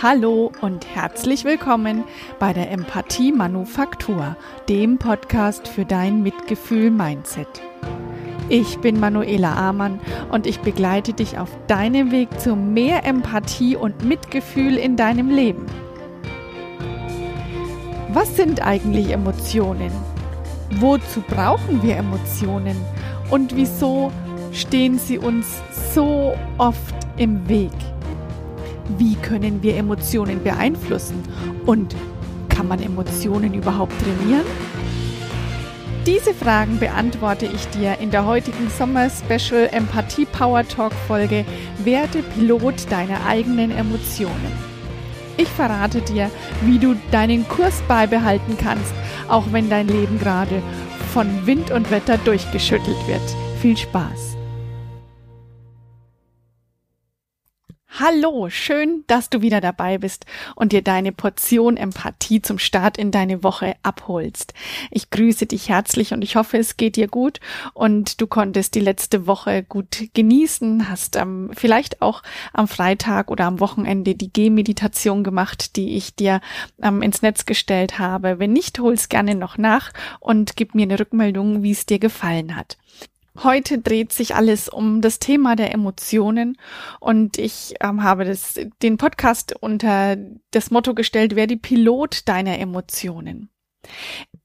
Hallo und herzlich willkommen bei der Empathie Manufaktur, dem Podcast für dein Mitgefühl-Mindset. Ich bin Manuela Amann und ich begleite dich auf deinem Weg zu mehr Empathie und Mitgefühl in deinem Leben. Was sind eigentlich Emotionen? Wozu brauchen wir Emotionen? Und wieso stehen sie uns so oft im Weg? Wie können wir Emotionen beeinflussen? Und kann man Emotionen überhaupt trainieren? Diese Fragen beantworte ich dir in der heutigen Sommer-Special Empathie Power Talk Folge Werde Pilot deiner eigenen Emotionen. Ich verrate dir, wie du deinen Kurs beibehalten kannst, auch wenn dein Leben gerade von Wind und Wetter durchgeschüttelt wird. Viel Spaß! Hallo, schön, dass du wieder dabei bist und dir deine Portion Empathie zum Start in deine Woche abholst. Ich grüße dich herzlich und ich hoffe, es geht dir gut und du konntest die letzte Woche gut genießen, hast ähm, vielleicht auch am Freitag oder am Wochenende die Gehmeditation gemacht, die ich dir ähm, ins Netz gestellt habe. Wenn nicht, hol's gerne noch nach und gib mir eine Rückmeldung, wie es dir gefallen hat. Heute dreht sich alles um das Thema der Emotionen und ich ähm, habe das, den Podcast unter das Motto gestellt, wer die Pilot deiner Emotionen.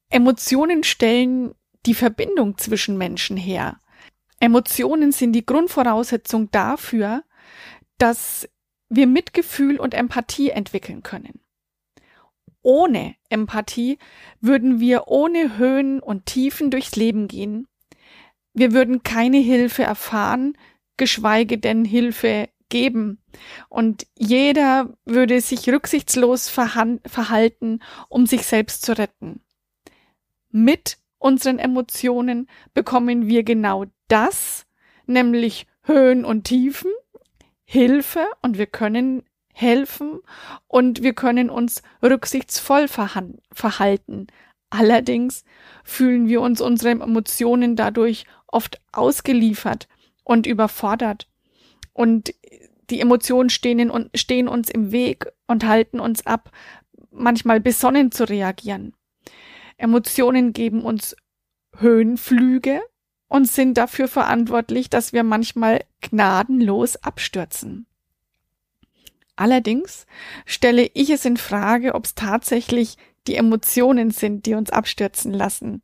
Emotionen stellen die Verbindung zwischen Menschen her. Emotionen sind die Grundvoraussetzung dafür, dass wir Mitgefühl und Empathie entwickeln können. Ohne Empathie würden wir ohne Höhen und Tiefen durchs Leben gehen wir würden keine Hilfe erfahren, geschweige denn Hilfe geben. Und jeder würde sich rücksichtslos verhalten, um sich selbst zu retten. Mit unseren Emotionen bekommen wir genau das, nämlich Höhen und Tiefen, Hilfe und wir können helfen und wir können uns rücksichtsvoll verhalten. Allerdings fühlen wir uns unseren Emotionen dadurch oft ausgeliefert und überfordert. Und die Emotionen stehen, in, stehen uns im Weg und halten uns ab, manchmal besonnen zu reagieren. Emotionen geben uns Höhenflüge und sind dafür verantwortlich, dass wir manchmal gnadenlos abstürzen. Allerdings stelle ich es in Frage, ob es tatsächlich die Emotionen sind, die uns abstürzen lassen.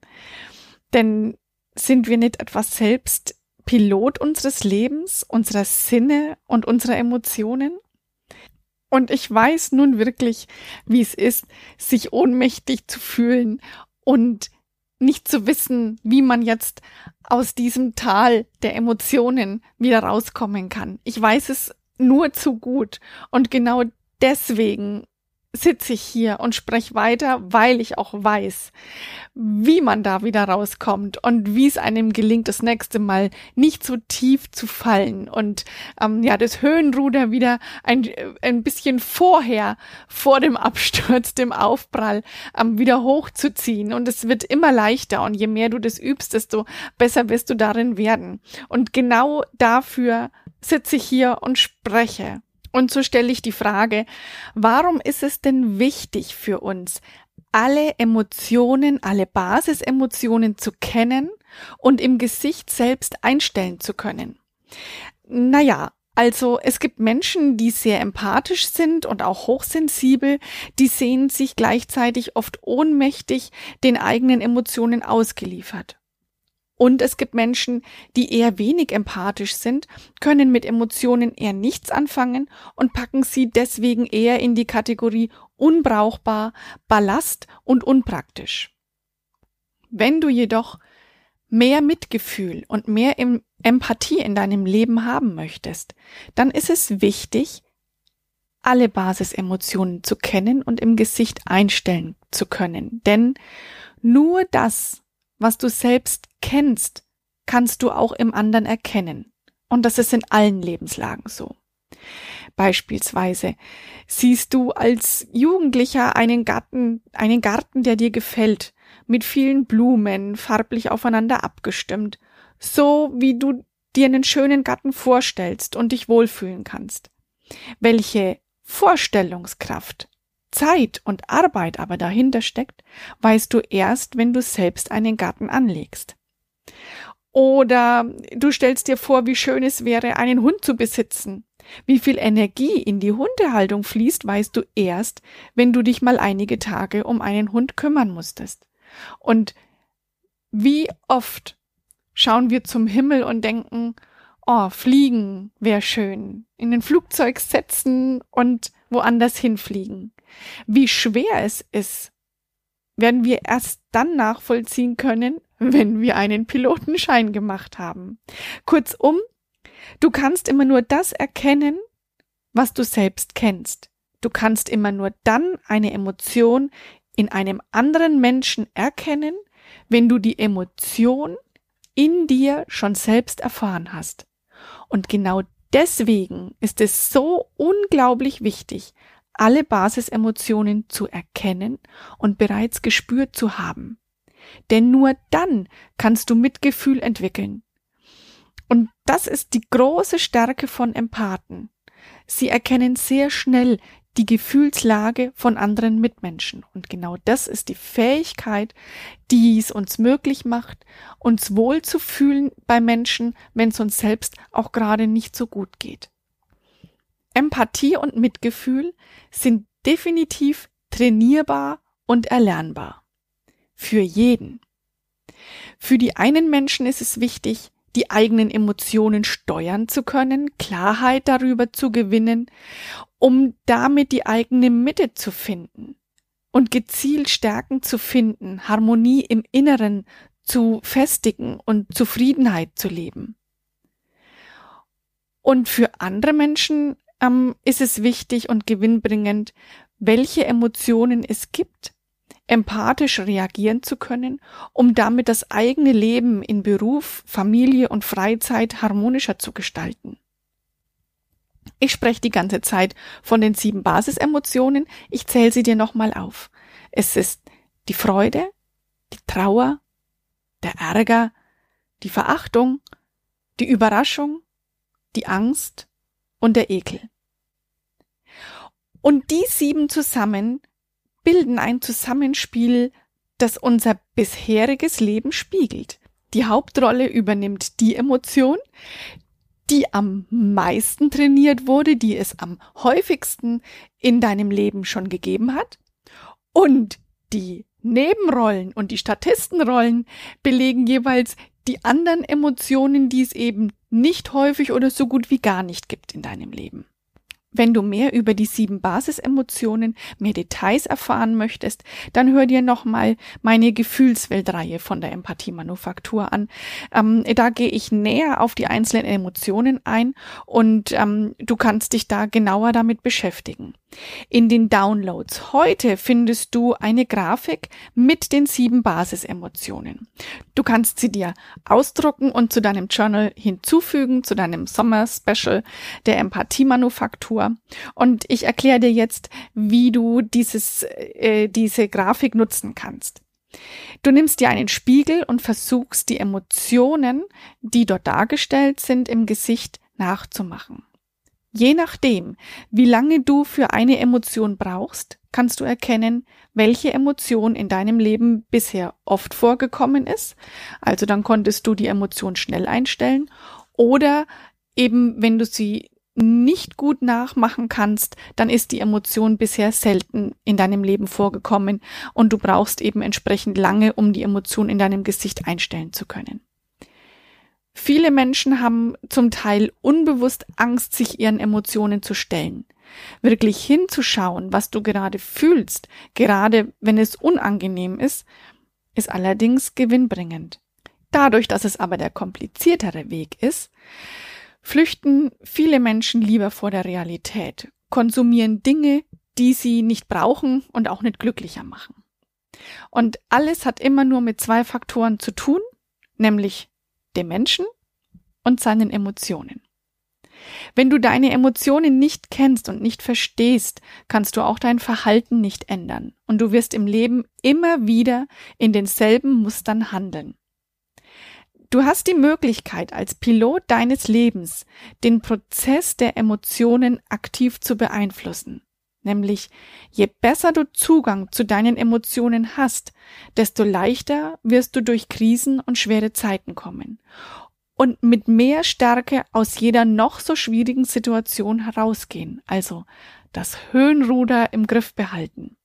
Denn sind wir nicht etwas selbst Pilot unseres Lebens, unserer Sinne und unserer Emotionen? Und ich weiß nun wirklich, wie es ist, sich ohnmächtig zu fühlen und nicht zu wissen, wie man jetzt aus diesem Tal der Emotionen wieder rauskommen kann. Ich weiß es nur zu gut. Und genau deswegen sitze ich hier und spreche weiter, weil ich auch weiß, wie man da wieder rauskommt und wie es einem gelingt, das nächste Mal nicht so tief zu fallen und ähm, ja das Höhenruder wieder ein, ein bisschen vorher vor dem Absturz, dem Aufprall ähm, wieder hochzuziehen. Und es wird immer leichter und je mehr du das übst, desto besser wirst du darin werden. Und genau dafür sitze ich hier und spreche und so stelle ich die Frage, warum ist es denn wichtig für uns, alle Emotionen, alle Basisemotionen zu kennen und im Gesicht selbst einstellen zu können? Naja, also es gibt Menschen, die sehr empathisch sind und auch hochsensibel, die sehen sich gleichzeitig oft ohnmächtig den eigenen Emotionen ausgeliefert. Und es gibt Menschen, die eher wenig empathisch sind, können mit Emotionen eher nichts anfangen und packen sie deswegen eher in die Kategorie unbrauchbar, Ballast und unpraktisch. Wenn du jedoch mehr Mitgefühl und mehr Empathie in deinem Leben haben möchtest, dann ist es wichtig, alle Basisemotionen zu kennen und im Gesicht einstellen zu können. Denn nur das, was du selbst kennst, kannst du auch im anderen erkennen. Und das ist in allen Lebenslagen so. Beispielsweise siehst du als Jugendlicher einen Garten, einen Garten, der dir gefällt, mit vielen Blumen, farblich aufeinander abgestimmt, so wie du dir einen schönen Garten vorstellst und dich wohlfühlen kannst. Welche Vorstellungskraft, Zeit und Arbeit aber dahinter steckt, weißt du erst, wenn du selbst einen Garten anlegst. Oder du stellst dir vor, wie schön es wäre, einen Hund zu besitzen. Wie viel Energie in die Hundehaltung fließt, weißt du erst, wenn du dich mal einige Tage um einen Hund kümmern musstest. Und wie oft schauen wir zum Himmel und denken, oh, fliegen wäre schön, in ein Flugzeug setzen und woanders hinfliegen. Wie schwer es ist, werden wir erst dann nachvollziehen können, wenn wir einen Pilotenschein gemacht haben. Kurzum, du kannst immer nur das erkennen, was du selbst kennst. Du kannst immer nur dann eine Emotion in einem anderen Menschen erkennen, wenn du die Emotion in dir schon selbst erfahren hast. Und genau deswegen ist es so unglaublich wichtig, alle Basisemotionen zu erkennen und bereits gespürt zu haben. Denn nur dann kannst du Mitgefühl entwickeln. Und das ist die große Stärke von Empathen. Sie erkennen sehr schnell die Gefühlslage von anderen Mitmenschen. Und genau das ist die Fähigkeit, die es uns möglich macht, uns wohlzufühlen bei Menschen, wenn es uns selbst auch gerade nicht so gut geht. Empathie und Mitgefühl sind definitiv trainierbar und erlernbar. Für jeden. Für die einen Menschen ist es wichtig, die eigenen Emotionen steuern zu können, Klarheit darüber zu gewinnen, um damit die eigene Mitte zu finden und gezielt Stärken zu finden, Harmonie im Inneren zu festigen und Zufriedenheit zu leben. Und für andere Menschen ähm, ist es wichtig und gewinnbringend, welche Emotionen es gibt, empathisch reagieren zu können, um damit das eigene Leben in Beruf, Familie und Freizeit harmonischer zu gestalten. Ich spreche die ganze Zeit von den sieben Basisemotionen. Ich zähle sie dir nochmal auf. Es ist die Freude, die Trauer, der Ärger, die Verachtung, die Überraschung, die Angst und der Ekel. Und die sieben zusammen bilden ein Zusammenspiel, das unser bisheriges Leben spiegelt. Die Hauptrolle übernimmt die Emotion, die am meisten trainiert wurde, die es am häufigsten in deinem Leben schon gegeben hat. Und die Nebenrollen und die Statistenrollen belegen jeweils die anderen Emotionen, die es eben nicht häufig oder so gut wie gar nicht gibt in deinem Leben. Wenn du mehr über die sieben Basisemotionen, mehr Details erfahren möchtest, dann hör dir nochmal meine Gefühlsweltreihe von der Empathie-Manufaktur an. Ähm, da gehe ich näher auf die einzelnen Emotionen ein und ähm, du kannst dich da genauer damit beschäftigen. In den Downloads heute findest du eine Grafik mit den sieben Basisemotionen. Du kannst sie dir ausdrucken und zu deinem Journal hinzufügen, zu deinem Sommer-Special der Empathie-Manufaktur. Und ich erkläre dir jetzt, wie du dieses, äh, diese Grafik nutzen kannst. Du nimmst dir einen Spiegel und versuchst die Emotionen, die dort dargestellt sind, im Gesicht nachzumachen. Je nachdem, wie lange du für eine Emotion brauchst, kannst du erkennen, welche Emotion in deinem Leben bisher oft vorgekommen ist. Also dann konntest du die Emotion schnell einstellen oder eben, wenn du sie nicht gut nachmachen kannst, dann ist die Emotion bisher selten in deinem Leben vorgekommen und du brauchst eben entsprechend lange, um die Emotion in deinem Gesicht einstellen zu können. Viele Menschen haben zum Teil unbewusst Angst, sich ihren Emotionen zu stellen. Wirklich hinzuschauen, was du gerade fühlst, gerade wenn es unangenehm ist, ist allerdings gewinnbringend. Dadurch, dass es aber der kompliziertere Weg ist, flüchten viele Menschen lieber vor der Realität, konsumieren Dinge, die sie nicht brauchen und auch nicht glücklicher machen. Und alles hat immer nur mit zwei Faktoren zu tun, nämlich dem Menschen und seinen Emotionen. Wenn du deine Emotionen nicht kennst und nicht verstehst, kannst du auch dein Verhalten nicht ändern und du wirst im Leben immer wieder in denselben Mustern handeln. Du hast die Möglichkeit, als Pilot deines Lebens den Prozess der Emotionen aktiv zu beeinflussen. Nämlich, je besser du Zugang zu deinen Emotionen hast, desto leichter wirst du durch Krisen und schwere Zeiten kommen und mit mehr Stärke aus jeder noch so schwierigen Situation herausgehen. Also das Höhenruder im Griff behalten.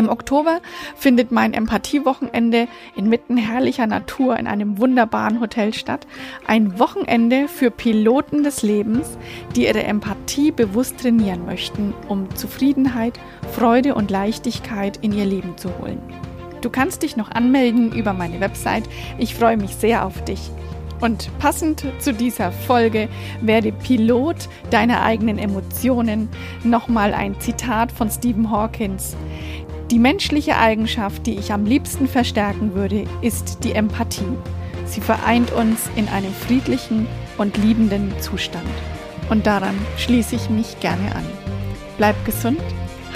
Im Oktober findet mein Empathiewochenende inmitten herrlicher Natur in einem wunderbaren Hotel statt. Ein Wochenende für Piloten des Lebens, die ihre Empathie bewusst trainieren möchten, um Zufriedenheit, Freude und Leichtigkeit in ihr Leben zu holen. Du kannst dich noch anmelden über meine Website. Ich freue mich sehr auf dich. Und passend zu dieser Folge werde Pilot deiner eigenen Emotionen nochmal ein Zitat von Stephen Hawkins. Die menschliche Eigenschaft, die ich am liebsten verstärken würde, ist die Empathie. Sie vereint uns in einem friedlichen und liebenden Zustand. Und daran schließe ich mich gerne an. Bleib gesund,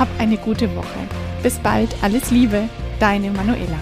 hab eine gute Woche. Bis bald, alles Liebe, deine Manuela.